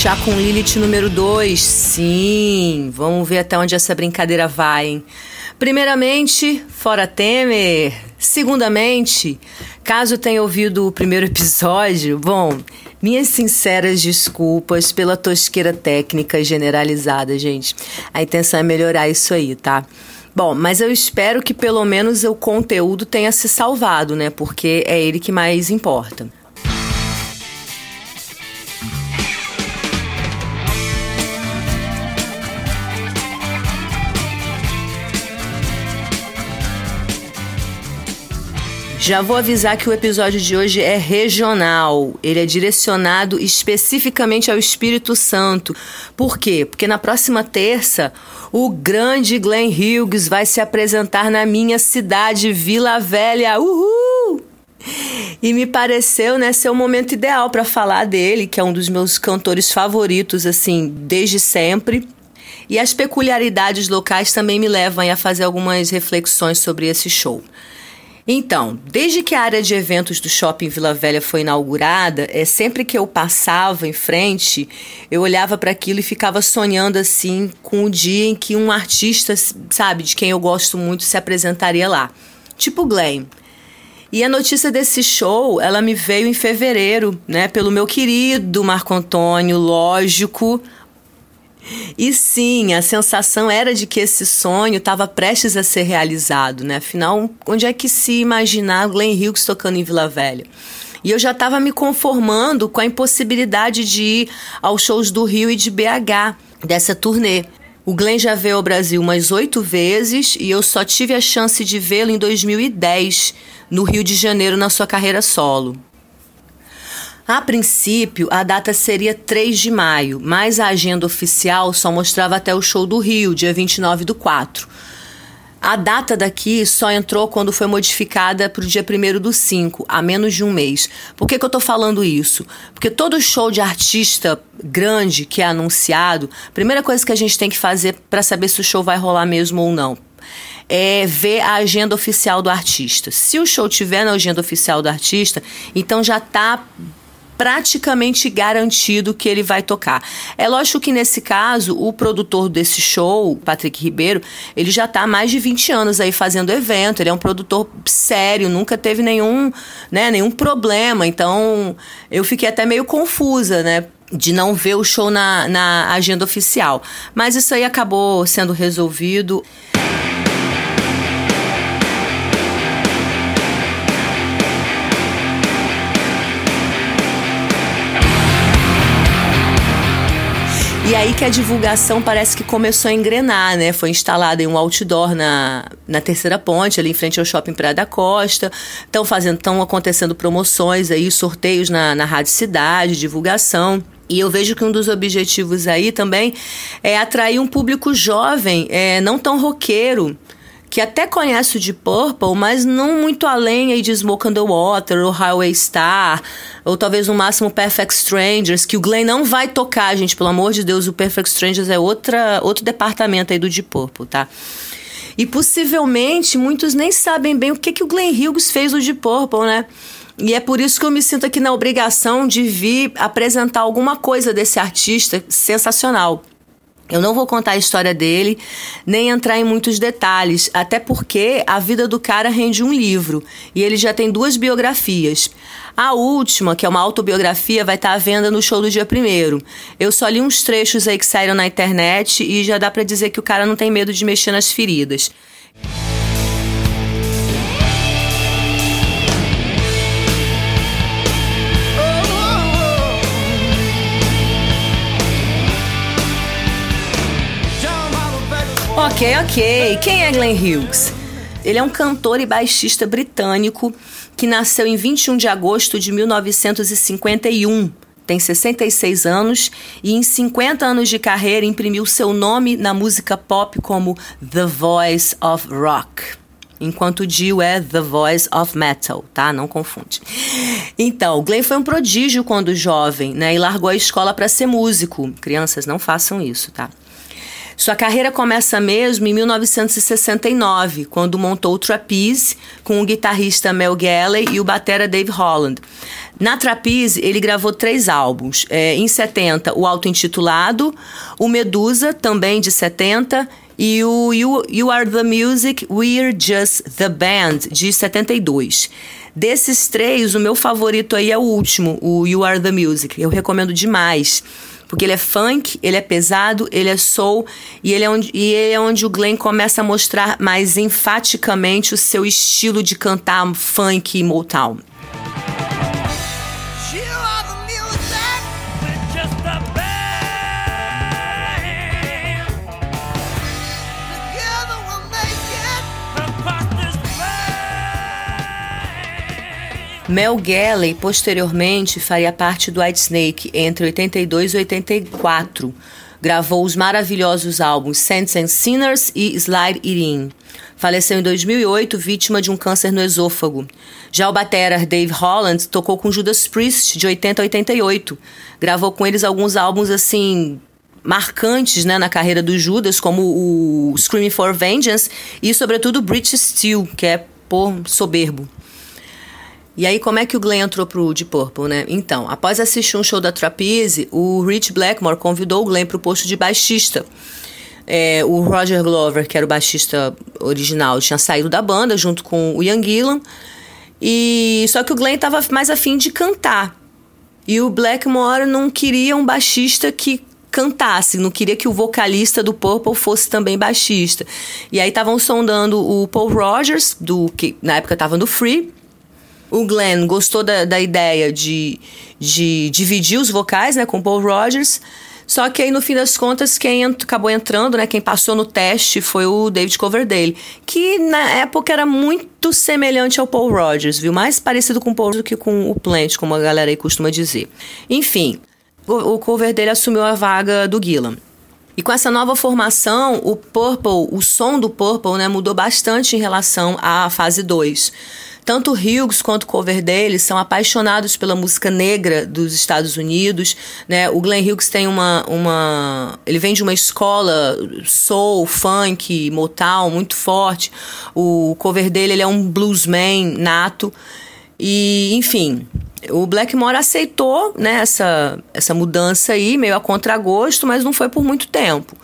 chá com Lilith número 2? Sim, vamos ver até onde essa brincadeira vai, hein? Primeiramente, fora Temer. Segundamente, caso tenha ouvido o primeiro episódio, bom, minhas sinceras desculpas pela tosqueira técnica generalizada, gente. A intenção é melhorar isso aí, tá? Bom, mas eu espero que pelo menos o conteúdo tenha se salvado, né? Porque é ele que mais importa. Já vou avisar que o episódio de hoje é regional. Ele é direcionado especificamente ao Espírito Santo. Por quê? Porque na próxima terça, o grande Glenn Hughes vai se apresentar na minha cidade, Vila Velha. Uhul! E me pareceu, né, ser o momento ideal para falar dele, que é um dos meus cantores favoritos, assim, desde sempre. E as peculiaridades locais também me levam a fazer algumas reflexões sobre esse show. Então, desde que a área de eventos do Shopping Vila Velha foi inaugurada, é sempre que eu passava em frente, eu olhava para aquilo e ficava sonhando assim com o dia em que um artista, sabe, de quem eu gosto muito, se apresentaria lá. Tipo Glenn. E a notícia desse show, ela me veio em fevereiro, né, pelo meu querido Marco Antônio, lógico, e sim, a sensação era de que esse sonho estava prestes a ser realizado, né? Afinal, onde é que se imaginar Glenn Hughes tocando em Vila Velha? E eu já estava me conformando com a impossibilidade de ir aos shows do Rio e de BH dessa turnê. O Glenn já veio ao Brasil umas oito vezes e eu só tive a chance de vê-lo em 2010, no Rio de Janeiro, na sua carreira solo. A princípio, a data seria 3 de maio, mas a agenda oficial só mostrava até o show do Rio, dia 29 do 4. A data daqui só entrou quando foi modificada para o dia 1 do 5, há menos de um mês. Por que, que eu estou falando isso? Porque todo show de artista grande que é anunciado, a primeira coisa que a gente tem que fazer para saber se o show vai rolar mesmo ou não é ver a agenda oficial do artista. Se o show tiver na agenda oficial do artista, então já está praticamente garantido que ele vai tocar. É lógico que nesse caso, o produtor desse show, Patrick Ribeiro, ele já está há mais de 20 anos aí fazendo evento, ele é um produtor sério, nunca teve nenhum, né, nenhum problema. Então, eu fiquei até meio confusa, né? de não ver o show na, na agenda oficial. Mas isso aí acabou sendo resolvido. E aí que a divulgação parece que começou a engrenar, né? Foi instalado em um outdoor na, na terceira ponte, ali em frente ao shopping Praia da Costa. Estão fazendo, estão acontecendo promoções aí, sorteios na, na Rádio Cidade, divulgação. E eu vejo que um dos objetivos aí também é atrair um público jovem, é, não tão roqueiro, que até conhece o de Purple, mas não muito além aí de Smoke on the Water ou Highway Star, ou talvez no máximo Perfect Strangers, que o Glenn não vai tocar, gente, pelo amor de Deus, o Perfect Strangers é outra, outro departamento aí do de Purple, tá? E possivelmente muitos nem sabem bem o que, que o Glenn Hughes fez no de Purple, né? E é por isso que eu me sinto aqui na obrigação de vir apresentar alguma coisa desse artista sensacional. Eu não vou contar a história dele, nem entrar em muitos detalhes, até porque a vida do cara rende um livro e ele já tem duas biografias. A última, que é uma autobiografia, vai estar à venda no show do dia primeiro. Eu só li uns trechos aí que saíram na internet e já dá para dizer que o cara não tem medo de mexer nas feridas. Ok, ok. Quem é Glenn Hughes? Ele é um cantor e baixista britânico que nasceu em 21 de agosto de 1951. Tem 66 anos e, em 50 anos de carreira, imprimiu seu nome na música pop como The Voice of Rock enquanto Dio é The Voice of Metal, tá? Não confunde. Então, Glenn foi um prodígio quando jovem, né? E largou a escola para ser músico. Crianças, não façam isso, tá? Sua carreira começa mesmo em 1969, quando montou o Trapeze com o guitarrista Mel Galley e o batera Dave Holland. Na Trapeze, ele gravou três álbuns. É, em 70, o auto-intitulado, o Medusa, também de 70, e o you, you Are the Music, We're Just the Band, de 72. Desses três, o meu favorito aí é o último, o You Are the Music. Eu recomendo demais. Porque ele é funk, ele é pesado, ele é soul e ele é onde, e é onde o Glenn começa a mostrar mais enfaticamente o seu estilo de cantar funk e Motown. Mel Galley posteriormente faria parte do Whitesnake entre 82 e 84. Gravou os maravilhosos álbuns Saints and Sinners e Slide It In. Faleceu em 2008 vítima de um câncer no esôfago. Já o batera Dave Holland tocou com Judas Priest de 80 a 88. Gravou com eles alguns álbuns assim marcantes né, na carreira do Judas, como o Screaming for Vengeance e sobretudo British Steel, que é por soberbo. E aí, como é que o Glenn entrou pro Deep Purple, né? Então, após assistir um show da Trapeze, o Rich Blackmore convidou o Glenn pro posto de baixista. É, o Roger Glover, que era o baixista original, tinha saído da banda junto com o Ian Gillan. E só que o Glenn estava mais afim de cantar. E o Blackmore não queria um baixista que cantasse, não queria que o vocalista do Purple fosse também baixista. E aí estavam sondando o Paul Rogers, do que na época estava no Free, o Glenn gostou da, da ideia de, de dividir os vocais né, com Paul Rogers. Só que aí, no fim das contas, quem ent acabou entrando, né? Quem passou no teste foi o David Coverdale. Que na época era muito semelhante ao Paul Rogers, viu? Mais parecido com o Paul do que com o Plant, como a galera aí costuma dizer. Enfim, o, o Coverdale assumiu a vaga do Gillan. E com essa nova formação, o Purple, o som do Purple, né, mudou bastante em relação à fase 2. Tanto Hughes quanto Coverdale são apaixonados pela música negra dos Estados Unidos, né? O Glenn Hughes tem uma, uma ele vem de uma escola soul, funk, Motown muito forte. O Coverdale ele é um bluesman nato e, enfim, o Blackmore aceitou né, essa, essa mudança aí, meio a contragosto, mas não foi por muito tempo.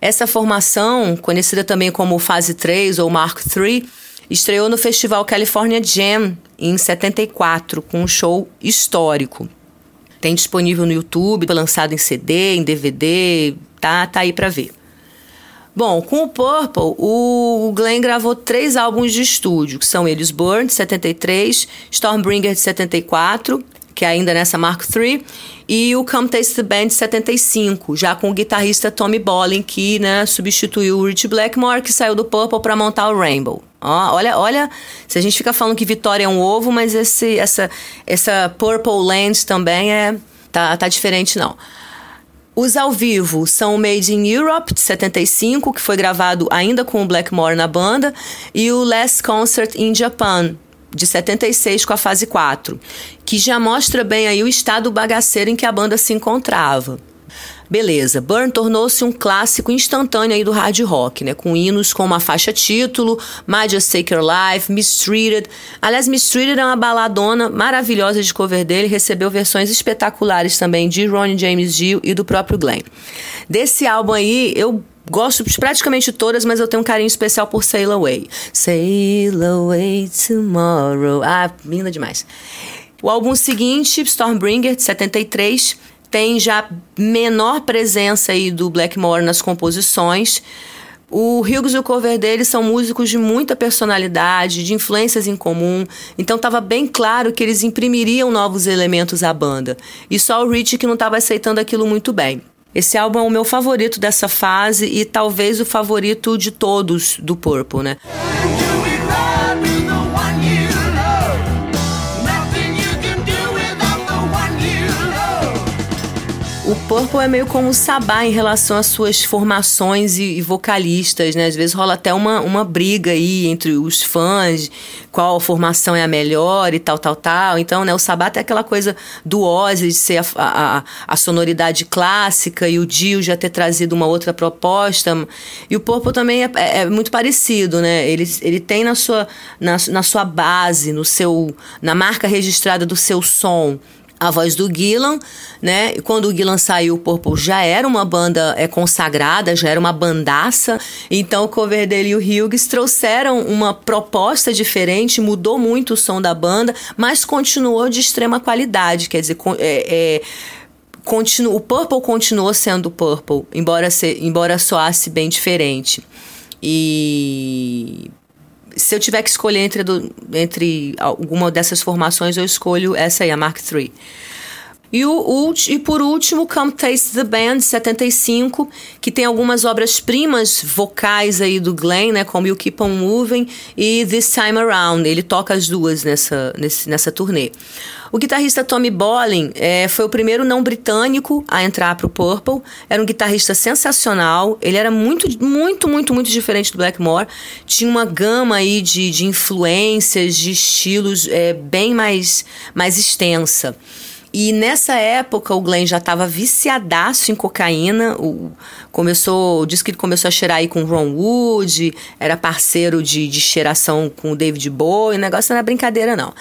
Essa formação, conhecida também como Fase 3 ou Mark III, Estreou no Festival California Jam em 74, com um show histórico. Tem disponível no YouTube, lançado em CD, em DVD, tá, tá aí para ver. Bom, com o Purple, o Glenn gravou três álbuns de estúdio, que são eles Burn, de 73, Stormbringer, de 74, que é ainda nessa Mark III, e o Come Taste the Band, de 75, já com o guitarrista Tommy Bolin, que né, substituiu o Rich Blackmore, que saiu do Purple para montar o Rainbow. Ó, olha, olha, se a gente fica falando que Vitória é um ovo, mas esse, essa, essa Purple Land também é tá, tá diferente não. Os ao vivo são o Made in Europe, de 75, que foi gravado ainda com o Blackmore na banda, e o Last Concert in Japan, de 76 com a fase 4, que já mostra bem aí o estado bagaceiro em que a banda se encontrava. Beleza, Burn tornou-se um clássico instantâneo aí do hard rock, né? Com hinos como a faixa título, My Just Take Your Life, Mistreated. Aliás, Mistreated é uma baladona maravilhosa de cover dele, recebeu versões espetaculares também de Ronnie James Dio e do próprio Glenn. Desse álbum aí, eu Gosto de praticamente todas, mas eu tenho um carinho especial por Sail Away. Sail Away Tomorrow. Ah, linda demais. O álbum seguinte, Stormbringer, de 73, tem já menor presença aí do Blackmore nas composições. O Hughes e o cover dele são músicos de muita personalidade, de influências em comum, então estava bem claro que eles imprimiriam novos elementos à banda. E só o Rich que não estava aceitando aquilo muito bem. Esse álbum é o meu favorito dessa fase e talvez o favorito de todos do Purple, né? Purple é meio como o Sabá em relação às suas formações e, e, vocalistas, né? Às vezes rola até uma, uma briga aí entre os fãs, qual formação é a melhor e tal, tal, tal. Então, né, o Sabá tem aquela coisa do Ozzy de ser a, a, a sonoridade clássica e o Dio já ter trazido uma outra proposta. E o Purple também é, é, é muito parecido, né? Ele, ele tem na sua, na, na sua base, no seu, na marca registrada do seu som, a voz do Gillan, né? E quando o Gillan saiu, o Purple já era uma banda é, consagrada, já era uma bandaça. Então o cover dele e o Hughes trouxeram uma proposta diferente, mudou muito o som da banda, mas continuou de extrema qualidade. Quer dizer, é, é continu, o Purple continuou sendo Purple, embora, se, embora soasse bem diferente. E se eu tiver que escolher entre, entre alguma dessas formações, eu escolho essa aí, a Mark III. E, o, e por último, Come Taste the Band, 75, que tem algumas obras-primas vocais aí do Glenn, né, como You Keep On Moving e This Time Around. Ele toca as duas nessa, nessa turnê. O guitarrista Tommy Bolin é, foi o primeiro não britânico a entrar para o Purple. Era um guitarrista sensacional. Ele era muito, muito, muito, muito diferente do Blackmore. Tinha uma gama aí de, de influências, de estilos é, bem mais, mais extensa. E nessa época o Glenn já estava viciadaço em cocaína. O, começou, disse que ele começou a cheirar aí com Ron Wood, era parceiro de, de cheiração com o David Bowie, o negócio não era brincadeira, não.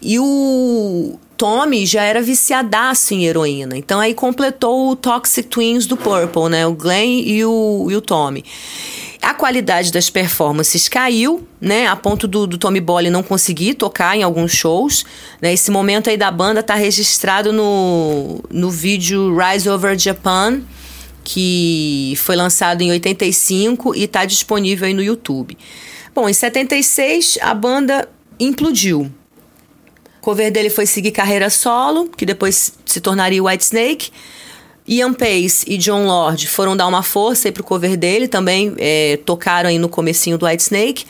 E o Tommy já era viciadaço em heroína. Então aí completou o Toxic Twins do Purple, né? O Glenn e o, e o Tommy. A qualidade das performances caiu, né? A ponto do, do Tommy Bolly não conseguir tocar em alguns shows. Né? Esse momento aí da banda tá registrado no, no vídeo Rise Over Japan, que foi lançado em 85 e está disponível aí no YouTube. Bom, em 76 a banda implodiu. O cover dele foi seguir carreira solo, que depois se tornaria White Snake. Ian Pace e John Lord foram dar uma força aí pro cover dele, também é, tocaram aí no comecinho do White Snake.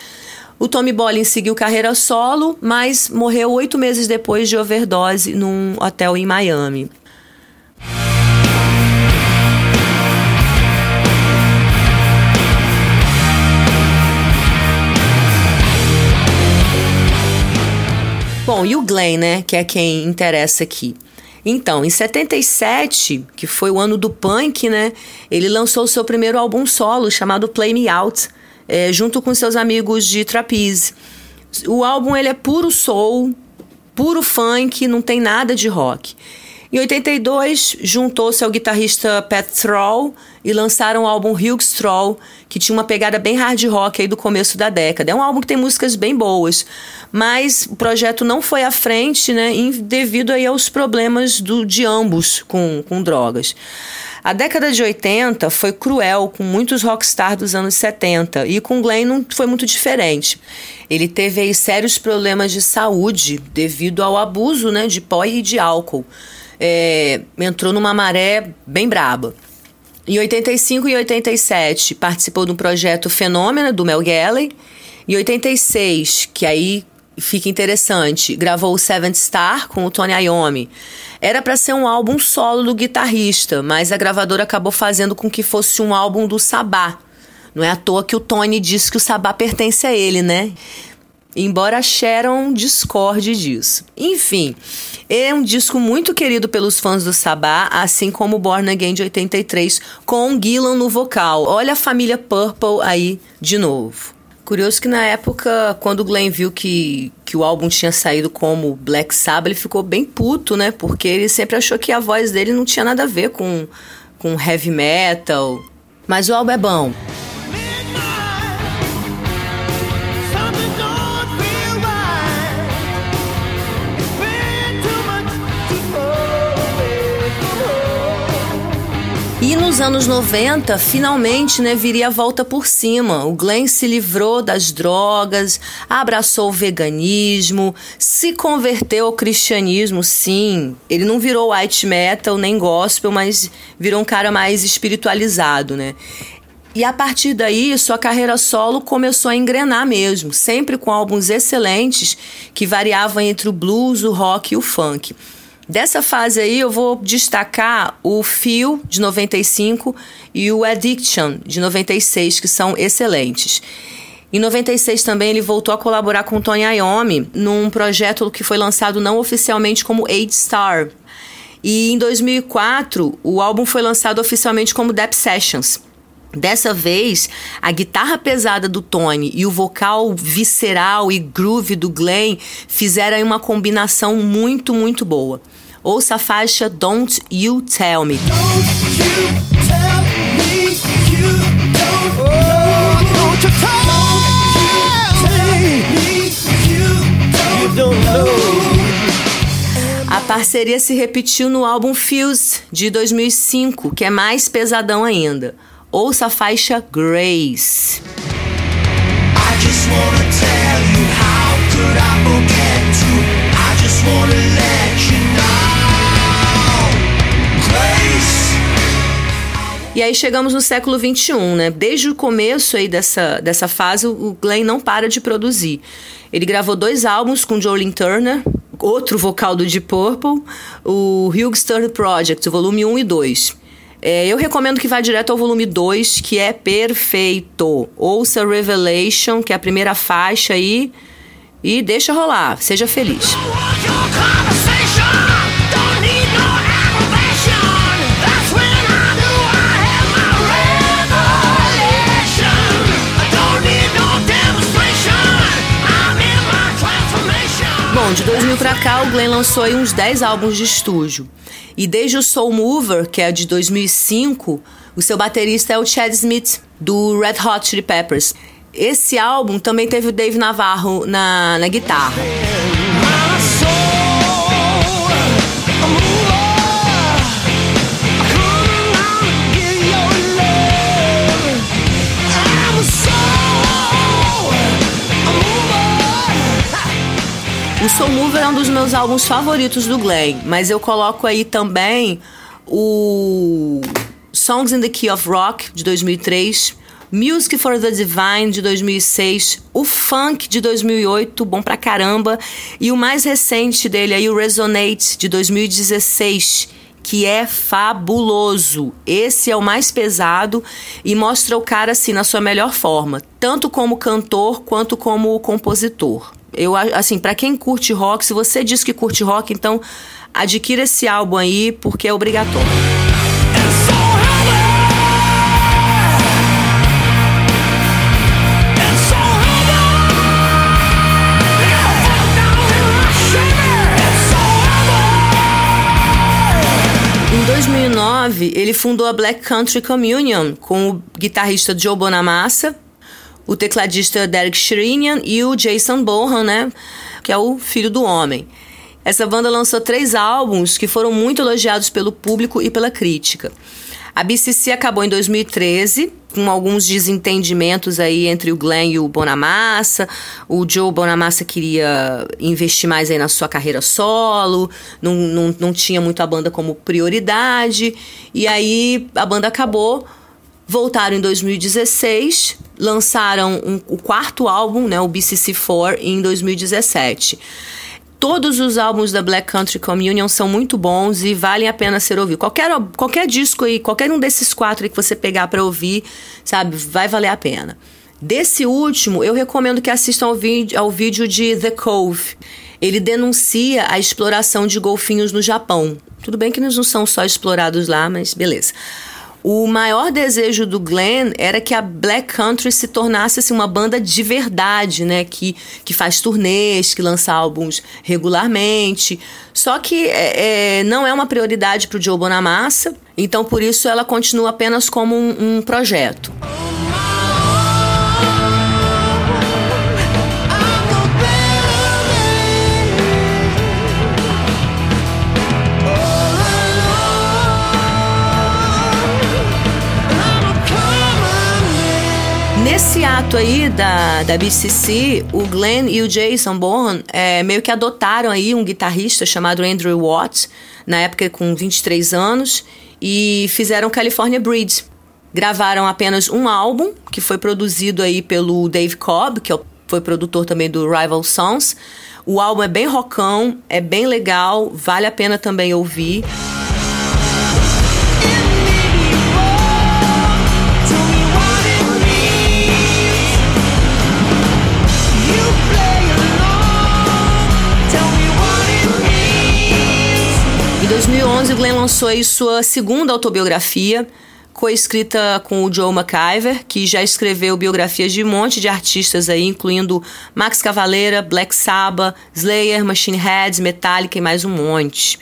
O Tommy Bolin seguiu carreira solo, mas morreu oito meses depois de overdose num hotel em Miami. Bom, e o Glenn, né, que é quem interessa aqui. Então, em 77, que foi o ano do punk, né? Ele lançou o seu primeiro álbum solo chamado Play Me Out, é, junto com seus amigos de Trapeze. O álbum ele é puro soul, puro funk, não tem nada de rock. Em 82, juntou-se ao guitarrista Pat Thrall e lançaram o álbum Hughes Thrall, que tinha uma pegada bem hard rock aí do começo da década. É um álbum que tem músicas bem boas, mas o projeto não foi à frente, né, devido aí aos problemas do, de ambos com, com drogas. A década de 80 foi cruel com muitos rockstars dos anos 70 e com Glenn não foi muito diferente. Ele teve aí sérios problemas de saúde devido ao abuso né, de pó e de álcool é, entrou numa maré bem braba. Em 85 e 87 participou do projeto Fenômeno do Mel Galley. Em 86, que aí fica interessante, gravou o Seventh Star com o Tony Iommi. Era para ser um álbum solo do guitarrista, mas a gravadora acabou fazendo com que fosse um álbum do Sabá. Não é à toa que o Tony disse que o Sabá pertence a ele, né? Embora Sharon discorde disso. Enfim, é um disco muito querido pelos fãs do Sabá, assim como Born Again de 83, com Gillan no vocal. Olha a família Purple aí de novo. Curioso que na época, quando o Glenn viu que, que o álbum tinha saído como Black Sabbath, ele ficou bem puto, né? Porque ele sempre achou que a voz dele não tinha nada a ver com, com heavy metal. Mas o álbum é bom. Nos anos 90, finalmente, né, viria a volta por cima. O Glenn se livrou das drogas, abraçou o veganismo, se converteu ao cristianismo, sim. Ele não virou white metal nem gospel, mas virou um cara mais espiritualizado, né? E a partir daí, sua carreira solo começou a engrenar mesmo, sempre com álbuns excelentes que variavam entre o blues, o rock e o funk. Dessa fase aí eu vou destacar o Feel de 95 e o Addiction de 96, que são excelentes. Em 96 também ele voltou a colaborar com Tony Iommi num projeto que foi lançado não oficialmente como Eight Star. E em 2004 o álbum foi lançado oficialmente como Dep Sessions. Dessa vez, a guitarra pesada do Tony e o vocal visceral e groove do Glenn fizeram uma combinação muito, muito boa. Ouça a faixa Don't You Tell Me. A parceria se repetiu no álbum Fuse de 2005, que é mais pesadão ainda. Ouça a faixa Grace. I just wanna tell you how could I forget to I just wanna let you know Grace E aí chegamos no século 21, né? Desde o começo aí dessa, dessa fase, o Glenn não para de produzir. Ele gravou dois álbuns com Jolene Turner, outro vocal do Deep Purple, o Hugh Stern Project, volume 1 e 2. É, eu recomendo que vá direto ao volume 2, que é perfeito. Ouça Revelation, que é a primeira faixa aí, e deixa rolar. Seja feliz. Bom, de 2000 pra cá, o Glenn lançou aí uns 10 álbuns de estúdio. E desde o Soul Mover, que é de 2005, o seu baterista é o Chad Smith, do Red Hot Chili Peppers. Esse álbum também teve o Dave Navarro na, na guitarra. O Soul Mover é um dos meus álbuns favoritos do Glenn, mas eu coloco aí também o Songs in the Key of Rock de 2003, Music for the Divine de 2006, o Funk de 2008, bom pra caramba, e o mais recente dele aí, o Resonate de 2016 que é fabuloso. Esse é o mais pesado e mostra o cara assim na sua melhor forma, tanto como cantor quanto como compositor. Eu assim, para quem curte rock, se você diz que curte rock, então adquira esse álbum aí porque é obrigatório. Em 2009, ele fundou a Black Country Communion com o guitarrista Joe Bonamassa o tecladista Derek Sherinian e o Jason Bohan, né? Que é o filho do homem. Essa banda lançou três álbuns que foram muito elogiados pelo público e pela crítica. A BCC acabou em 2013, com alguns desentendimentos aí entre o Glenn e o Bonamassa. O Joe Bonamassa queria investir mais aí na sua carreira solo, não, não, não tinha muito a banda como prioridade. E aí a banda acabou Voltaram em 2016, lançaram um, o quarto álbum, né, o BCC4, em 2017. Todos os álbuns da Black Country Communion são muito bons e valem a pena ser ouvido. Qualquer, qualquer disco aí, qualquer um desses quatro aí que você pegar para ouvir, sabe, vai valer a pena. Desse último, eu recomendo que assistam ao, ao vídeo de The Cove. Ele denuncia a exploração de golfinhos no Japão. Tudo bem que eles não são só explorados lá, mas beleza. O maior desejo do Glenn era que a Black Country se tornasse assim, uma banda de verdade, né? Que, que faz turnês, que lança álbuns regularmente. Só que é, é, não é uma prioridade para o Joe Bonamassa, então por isso ela continua apenas como um, um projeto. Nesse ato aí da, da BCC, o Glenn e o Jason Bourne é, meio que adotaram aí um guitarrista chamado Andrew Watt, na época com 23 anos, e fizeram California Breed. Gravaram apenas um álbum, que foi produzido aí pelo Dave Cobb, que é foi produtor também do Rival Sons. O álbum é bem rockão, é bem legal, vale a pena também ouvir. 2011, Glenn lançou aí sua segunda autobiografia, coescrita com o Joe McIver, que já escreveu biografias de um monte de artistas aí, incluindo Max Cavaleira, Black Sabbath, Slayer, Machine Heads, Metallica e mais um monte.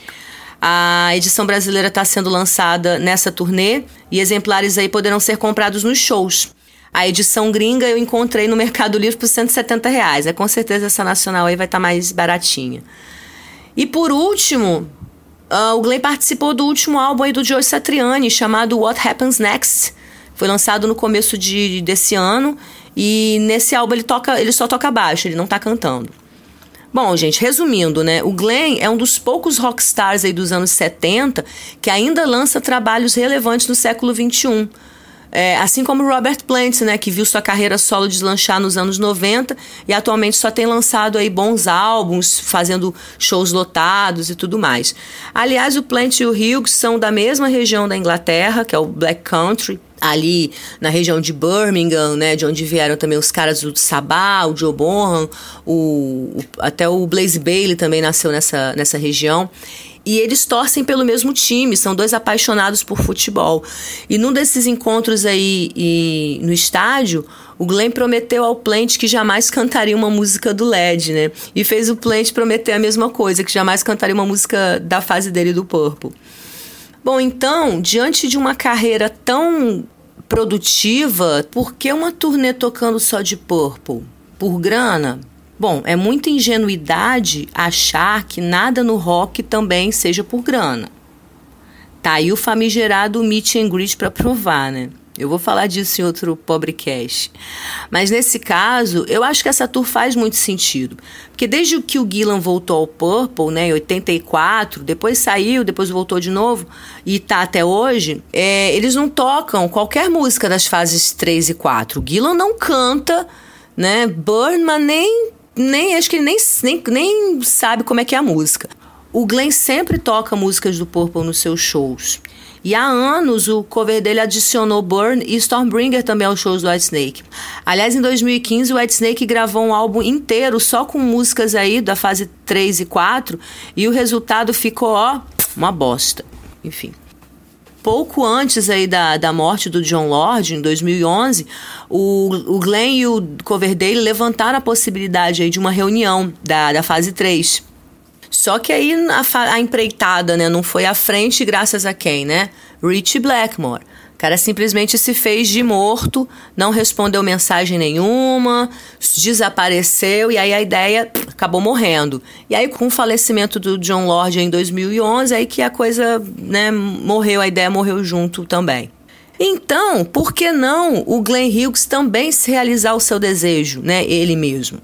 A edição brasileira está sendo lançada nessa turnê e exemplares aí poderão ser comprados nos shows. A edição gringa eu encontrei no Mercado Livre por 170 reais. É, com certeza essa nacional aí vai estar tá mais baratinha. E por último, Uh, o Glenn participou do último álbum aí do Joe Satriani, chamado What Happens Next. Foi lançado no começo de, desse ano. E nesse álbum ele, toca, ele só toca baixo, ele não tá cantando. Bom, gente, resumindo, né? O Glenn é um dos poucos rockstars aí dos anos 70 que ainda lança trabalhos relevantes no século 21. É, assim como Robert Plant, né, que viu sua carreira solo deslanchar nos anos 90 e atualmente só tem lançado aí bons álbuns, fazendo shows lotados e tudo mais. Aliás, o Plant e o Hughes são da mesma região da Inglaterra, que é o Black Country, ali na região de Birmingham, né, de onde vieram também os caras do Sabá, o Joe Bonham, o, o, até o Blaze Bailey também nasceu nessa, nessa região. E eles torcem pelo mesmo time, são dois apaixonados por futebol. E num desses encontros aí e, no estádio, o Glenn prometeu ao Plant que jamais cantaria uma música do LED, né? E fez o Plant prometer a mesma coisa, que jamais cantaria uma música da fase dele do Purple. Bom, então, diante de uma carreira tão produtiva, por que uma turnê tocando só de Purple? Por grana? Bom, é muita ingenuidade achar que nada no rock também seja por grana. Tá aí o famigerado meet and greet para provar, né? Eu vou falar disso em outro Pobrecast. Mas nesse caso, eu acho que essa tour faz muito sentido. Porque desde que o Gillan voltou ao Purple, né, em 84, depois saiu, depois voltou de novo, e tá até hoje, é, eles não tocam qualquer música das fases 3 e 4. O Gillan não canta, né, Burn, nem nem acho que ele nem, nem, nem sabe como é que é a música. O Glenn sempre toca músicas do Purple nos seus shows. E há anos o cover dele adicionou Burn e Stormbringer também aos shows do Whitesnake. Aliás, em 2015 o Whitesnake gravou um álbum inteiro só com músicas aí da fase 3 e 4 e o resultado ficou, ó, uma bosta. Enfim pouco antes aí da, da morte do John Lord, em 2011, o, o Glenn e o Coverdale levantaram a possibilidade aí de uma reunião da, da fase 3. Só que aí a, a empreitada né, não foi à frente graças a quem, né? Richie Blackmore. O cara simplesmente se fez de morto, não respondeu mensagem nenhuma, desapareceu e aí a ideia acabou morrendo. E aí com o falecimento do John Lord em 2011, aí que a coisa, né, morreu, a ideia morreu junto também. Então, por que não o Glenn Hughes também se realizar o seu desejo, né, ele mesmo?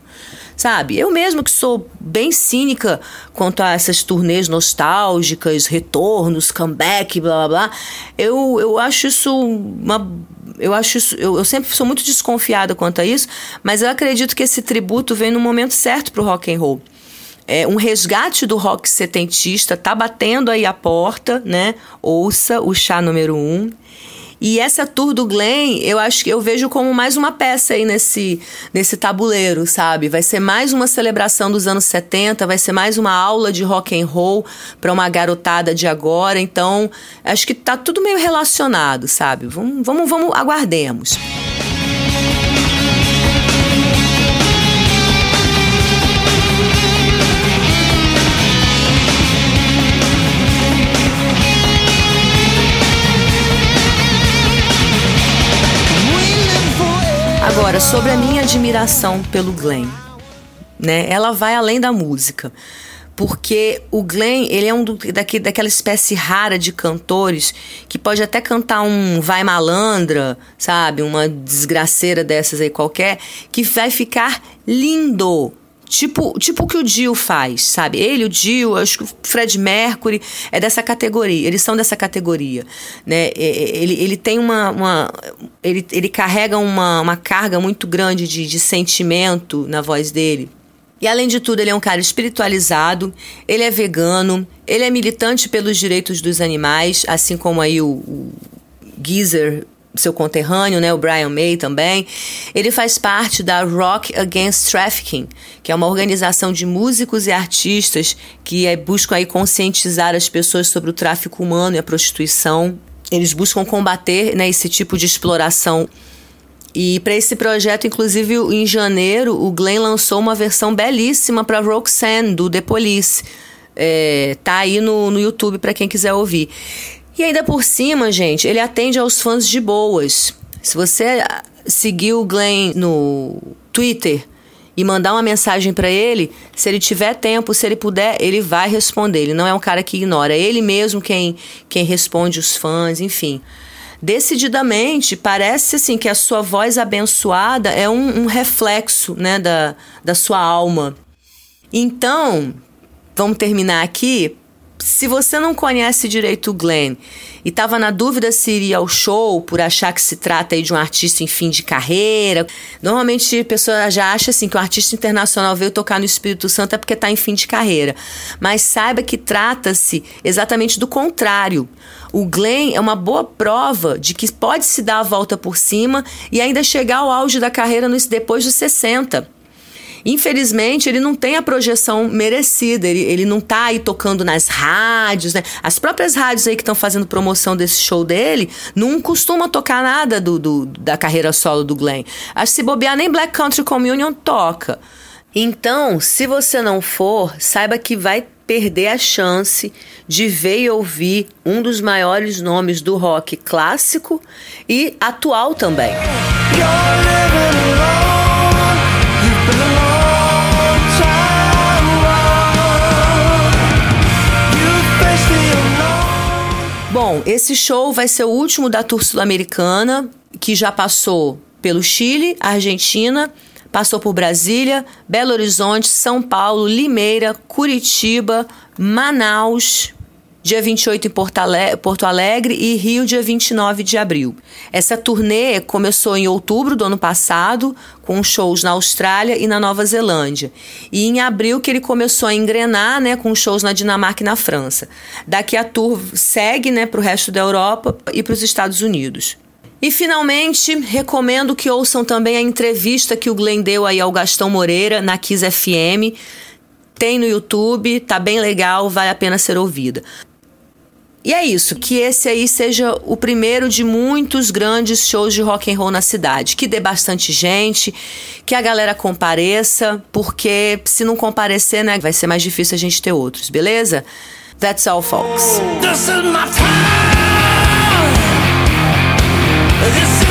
Sabe? Eu mesmo que sou bem cínica quanto a essas turnês nostálgicas, retornos, comeback, blá blá blá, eu, eu acho isso uma. Eu acho isso. Eu, eu sempre sou muito desconfiada quanto a isso, mas eu acredito que esse tributo vem no momento certo pro rock and roll. É, um resgate do rock setentista tá batendo aí a porta, né? Ouça o chá número um. E essa tour do Glenn, eu acho que eu vejo como mais uma peça aí nesse, nesse tabuleiro, sabe? Vai ser mais uma celebração dos anos 70, vai ser mais uma aula de rock and roll para uma garotada de agora. Então, acho que tá tudo meio relacionado, sabe? Vamos, vamos, vamos aguardemos. Agora, sobre a minha admiração pelo Glenn, né? Ela vai além da música. Porque o Glenn, ele é um do, daqui, daquela espécie rara de cantores que pode até cantar um vai malandra, sabe? Uma desgraceira dessas aí qualquer, que vai ficar lindo Tipo, tipo o que o Dio faz, sabe? Ele, o Dio, acho que o Fred Mercury é dessa categoria, eles são dessa categoria, né? Ele, ele tem uma, uma ele, ele carrega uma, uma carga muito grande de, de sentimento na voz dele. E além de tudo, ele é um cara espiritualizado, ele é vegano, ele é militante pelos direitos dos animais, assim como aí o, o Geezer, seu conterrâneo, né, o Brian May também. Ele faz parte da Rock Against Trafficking, que é uma organização de músicos e artistas que é, buscam aí conscientizar as pessoas sobre o tráfico humano e a prostituição. Eles buscam combater né, esse tipo de exploração e para esse projeto, inclusive, em janeiro, o Glenn lançou uma versão belíssima para Roxanne, do The Police. É, tá aí no, no YouTube para quem quiser ouvir. E ainda por cima, gente, ele atende aos fãs de boas. Se você seguir o Glenn no Twitter e mandar uma mensagem para ele, se ele tiver tempo, se ele puder, ele vai responder. Ele não é um cara que ignora, é ele mesmo quem, quem responde os fãs, enfim decididamente parece assim que a sua voz abençoada é um, um reflexo né, da, da sua alma. Então, vamos terminar aqui. Se você não conhece direito o Glenn e estava na dúvida se iria ao show por achar que se trata aí de um artista em fim de carreira, normalmente a pessoa já acha assim que o artista internacional veio tocar no Espírito Santo é porque está em fim de carreira. Mas saiba que trata-se exatamente do contrário. O Glenn é uma boa prova de que pode se dar a volta por cima e ainda chegar ao auge da carreira depois dos 60. Infelizmente, ele não tem a projeção merecida, ele, ele não tá aí tocando nas rádios, né? As próprias rádios aí que estão fazendo promoção desse show dele não costumam tocar nada do, do, da carreira solo do Glenn. Acho que se bobear, nem Black Country Communion toca. Então, se você não for, saiba que vai perder a chance de ver e ouvir um dos maiores nomes do rock clássico e atual também. Esse show vai ser o último da Tour Sul-Americana, que já passou pelo Chile, Argentina, Passou por Brasília, Belo Horizonte, São Paulo, Limeira, Curitiba, Manaus, dia 28 em Porto Alegre, Porto Alegre e Rio, dia 29 de abril. Essa turnê começou em outubro do ano passado, com shows na Austrália e na Nova Zelândia. E em abril que ele começou a engrenar, né, com shows na Dinamarca e na França. Daqui a tour segue, né, para o resto da Europa e para os Estados Unidos. E finalmente, recomendo que ouçam também a entrevista que o Glenn deu aí ao Gastão Moreira na Kiss FM. Tem no YouTube, tá bem legal, vale a pena ser ouvida. E é isso, que esse aí seja o primeiro de muitos grandes shows de rock and roll na cidade, que dê bastante gente, que a galera compareça, porque se não comparecer, né, vai ser mais difícil a gente ter outros, beleza? That's all, folks. This